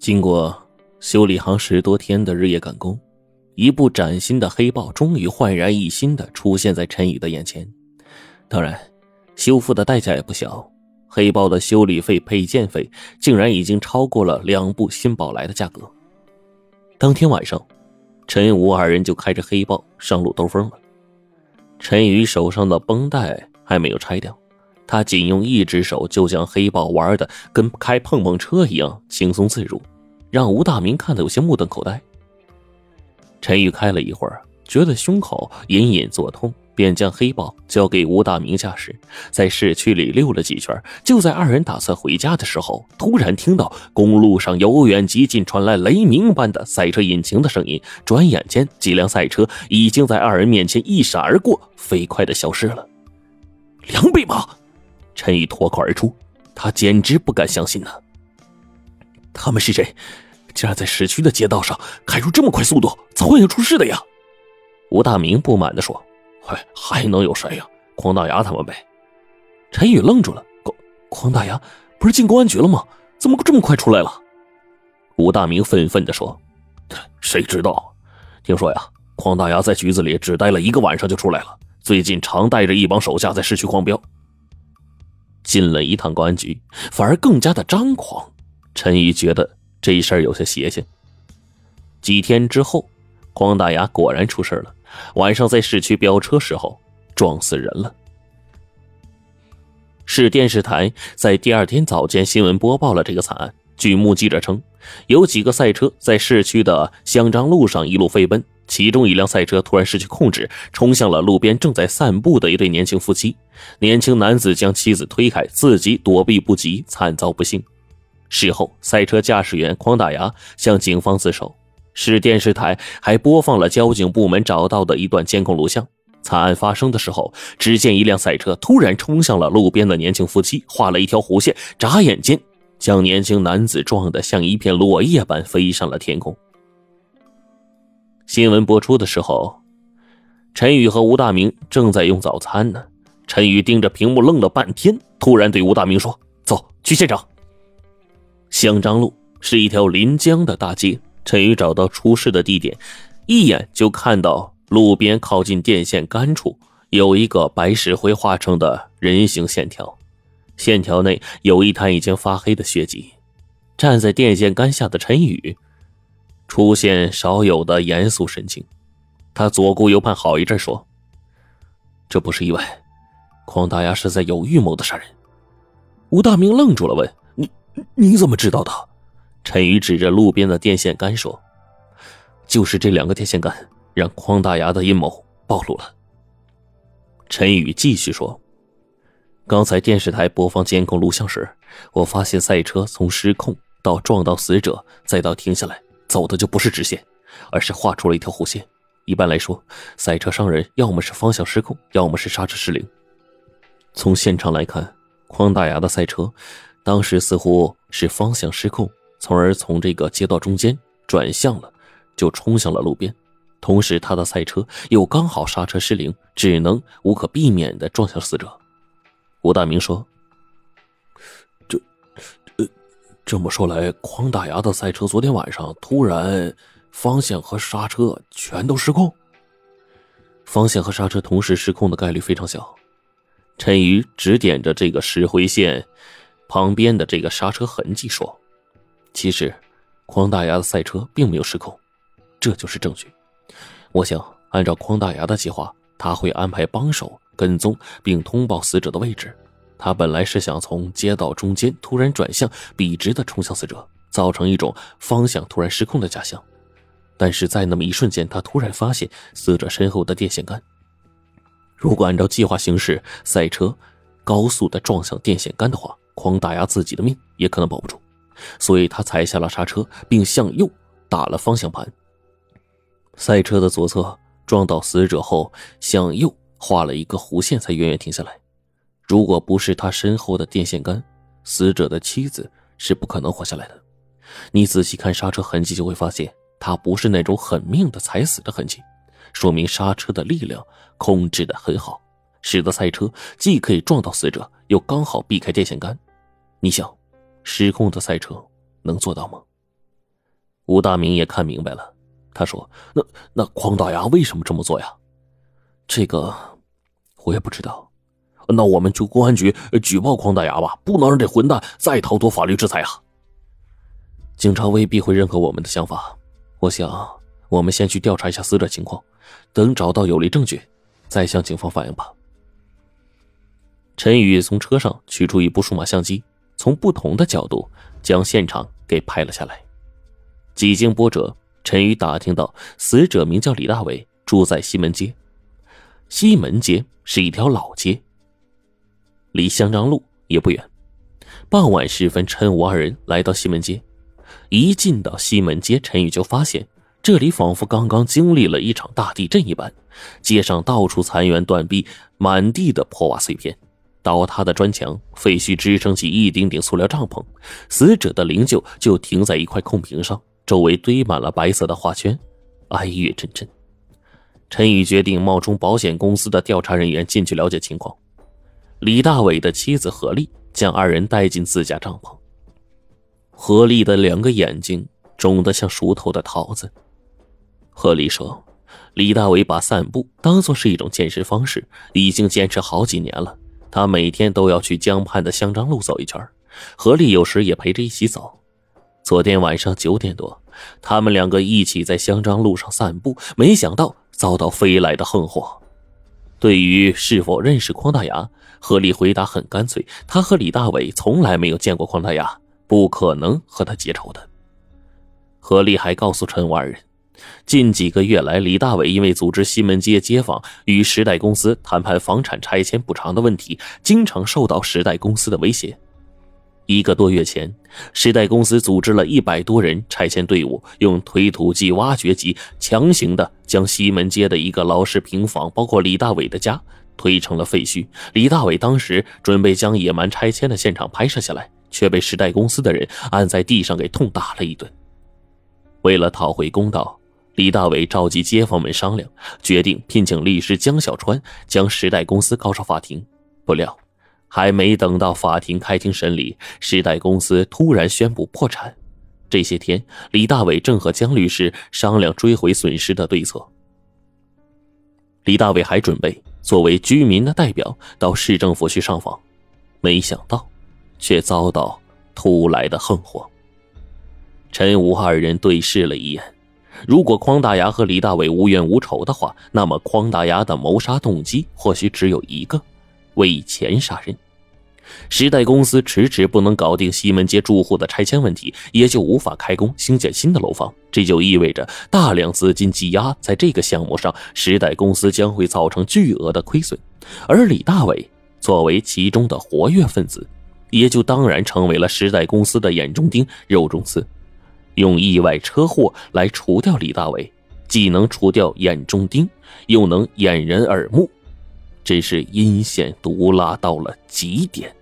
经过修理行十多天的日夜赶工，一部崭新的黑豹终于焕然一新的出现在陈宇的眼前。当然，修复的代价也不小，黑豹的修理费、配件费竟然已经超过了两部新宝来的价格。当天晚上，陈吴二人就开着黑豹上路兜风了。陈宇手上的绷带还没有拆掉。他仅用一只手就将黑豹玩的跟开碰碰车一样轻松自如，让吴大明看得有些目瞪口呆。陈宇开了一会儿，觉得胸口隐隐作痛，便将黑豹交给吴大明驾驶，在市区里溜了几圈。就在二人打算回家的时候，突然听到公路上由远及近传来雷鸣般的赛车引擎的声音。转眼间，几辆赛车已经在二人面前一闪而过，飞快的消失了。两匹马。陈宇脱口而出，他简直不敢相信呢。他们是谁？竟然在市区的街道上开出这么快速度，早晚要出事的呀！吴大明不满的说：“嗨，还能有谁呀？匡大牙他们呗。”陈宇愣住了：“匡匡大牙不是进公安局了吗？怎么这么快出来了？”吴大明愤愤的说：“谁知道？听说呀，匡大牙在局子里只待了一个晚上就出来了，最近常带着一帮手下在市区狂飙。”进了一趟公安局，反而更加的张狂。陈宇觉得这事儿有些邪性。几天之后，光大牙果然出事了。晚上在市区飙车时候撞死人了。市电视台在第二天早间新闻播报了这个惨案。据目击者称，有几个赛车在市区的香樟路上一路飞奔。其中一辆赛车突然失去控制，冲向了路边正在散步的一对年轻夫妻。年轻男子将妻子推开，自己躲避不及，惨遭不幸。事后，赛车驾驶员匡大牙向警方自首。市电视台还播放了交警部门找到的一段监控录像。惨案发生的时候，只见一辆赛车突然冲向了路边的年轻夫妻，画了一条弧线，眨眼间将年轻男子撞得像一片落叶般飞上了天空。新闻播出的时候，陈宇和吴大明正在用早餐呢。陈宇盯着屏幕愣了半天，突然对吴大明说：“走去现场。”香樟路是一条临江的大街。陈宇找到出事的地点，一眼就看到路边靠近电线杆处有一个白石灰画成的人形线条，线条内有一滩已经发黑的血迹。站在电线杆下的陈宇。出现少有的严肃神情，他左顾右盼好一阵，说：“这不是意外，匡大牙是在有预谋的杀人。”吴大明愣住了，问：“你你怎么知道的？”陈宇指着路边的电线杆说：“就是这两个电线杆，让匡大牙的阴谋暴露了。”陈宇继续说：“刚才电视台播放监控录像时，我发现赛车从失控到撞到死者，再到停下来。”走的就不是直线，而是画出了一条弧线。一般来说，赛车伤人要么是方向失控，要么是刹车失灵。从现场来看，匡大牙的赛车当时似乎是方向失控，从而从这个街道中间转向了，就冲向了路边。同时，他的赛车又刚好刹车失灵，只能无可避免的撞向死者。吴大明说。这么说来，匡大牙的赛车昨天晚上突然方向和刹车全都失控。方向和刹车同时失控的概率非常小。陈宇指点着这个石灰线旁边的这个刹车痕迹说：“其实，匡大牙的赛车并没有失控，这就是证据。我想，按照匡大牙的计划，他会安排帮手跟踪并通报死者的位置。”他本来是想从街道中间突然转向，笔直的冲向死者，造成一种方向突然失控的假象。但是在那么一瞬间，他突然发现死者身后的电线杆。如果按照计划行驶，赛车高速的撞向电线杆的话，狂打压自己的命也可能保不住。所以他踩下了刹车，并向右打了方向盘。赛车的左侧撞到死者后，向右画了一个弧线，才远远停下来。如果不是他身后的电线杆，死者的妻子是不可能活下来的。你仔细看刹车痕迹，就会发现他不是那种狠命的踩死的痕迹，说明刹车的力量控制的很好，使得赛车既可以撞到死者，又刚好避开电线杆。你想，失控的赛车能做到吗？吴大明也看明白了，他说：“那那匡大牙为什么这么做呀？”这个我也不知道。那我们去公安局举报匡大牙吧，不能让这混蛋再逃脱法律制裁啊！警察未必会认可我们的想法，我想我们先去调查一下死者情况，等找到有力证据，再向警方反映吧。陈宇从车上取出一部数码相机，从不同的角度将现场给拍了下来。几经波折，陈宇打听到死者名叫李大伟，住在西门街。西门街是一条老街，离香樟路也不远。傍晚时分，陈武二人来到西门街。一进到西门街，陈宇就发现这里仿佛刚刚经历了一场大地震一般，街上到处残垣断壁，满地的破瓦碎片。倒塌的砖墙，废墟支撑起一顶顶塑料帐篷，死者的灵柩就停在一块空瓶上，周围堆满了白色的花圈，哀乐阵阵。陈宇决定冒充保险公司的调查人员进去了解情况。李大伟的妻子何丽将二人带进自家帐篷。何丽的两个眼睛肿得像熟透的桃子。何丽说：“李大伟把散步当作是一种健身方式，已经坚持好几年了。”他每天都要去江畔的香樟路走一圈，何丽有时也陪着一起走。昨天晚上九点多，他们两个一起在香樟路上散步，没想到遭到飞来的横祸。对于是否认识匡大牙，何丽回答很干脆：他和李大伟从来没有见过匡大牙，不可能和他结仇的。何丽还告诉陈万人。近几个月来，李大伟因为组织西门街街坊与时代公司谈判房产拆迁补偿的问题，经常受到时代公司的威胁。一个多月前，时代公司组织了一百多人拆迁队伍，用推土机、挖掘机强行的将西门街的一个老式平房，包括李大伟的家，推成了废墟。李大伟当时准备将野蛮拆迁的现场拍摄下来，却被时代公司的人按在地上给痛打了一顿。为了讨回公道。李大伟召集街坊们商量，决定聘请律师江小川将时代公司告上法庭。不料，还没等到法庭开庭审理，时代公司突然宣布破产。这些天，李大伟正和江律师商量追回损失的对策。李大伟还准备作为居民的代表到市政府去上访，没想到，却遭到突来的横祸。陈武二人对视了一眼。如果匡大牙和李大伟无冤无仇的话，那么匡大牙的谋杀动机或许只有一个：为钱杀人。时代公司迟迟不能搞定西门街住户的拆迁问题，也就无法开工兴建新的楼房。这就意味着大量资金积压在这个项目上，时代公司将会造成巨额的亏损。而李大伟作为其中的活跃分子，也就当然成为了时代公司的眼中钉、肉中刺。用意外车祸来除掉李大伟，既能除掉眼中钉，又能掩人耳目，真是阴险毒辣到了极点。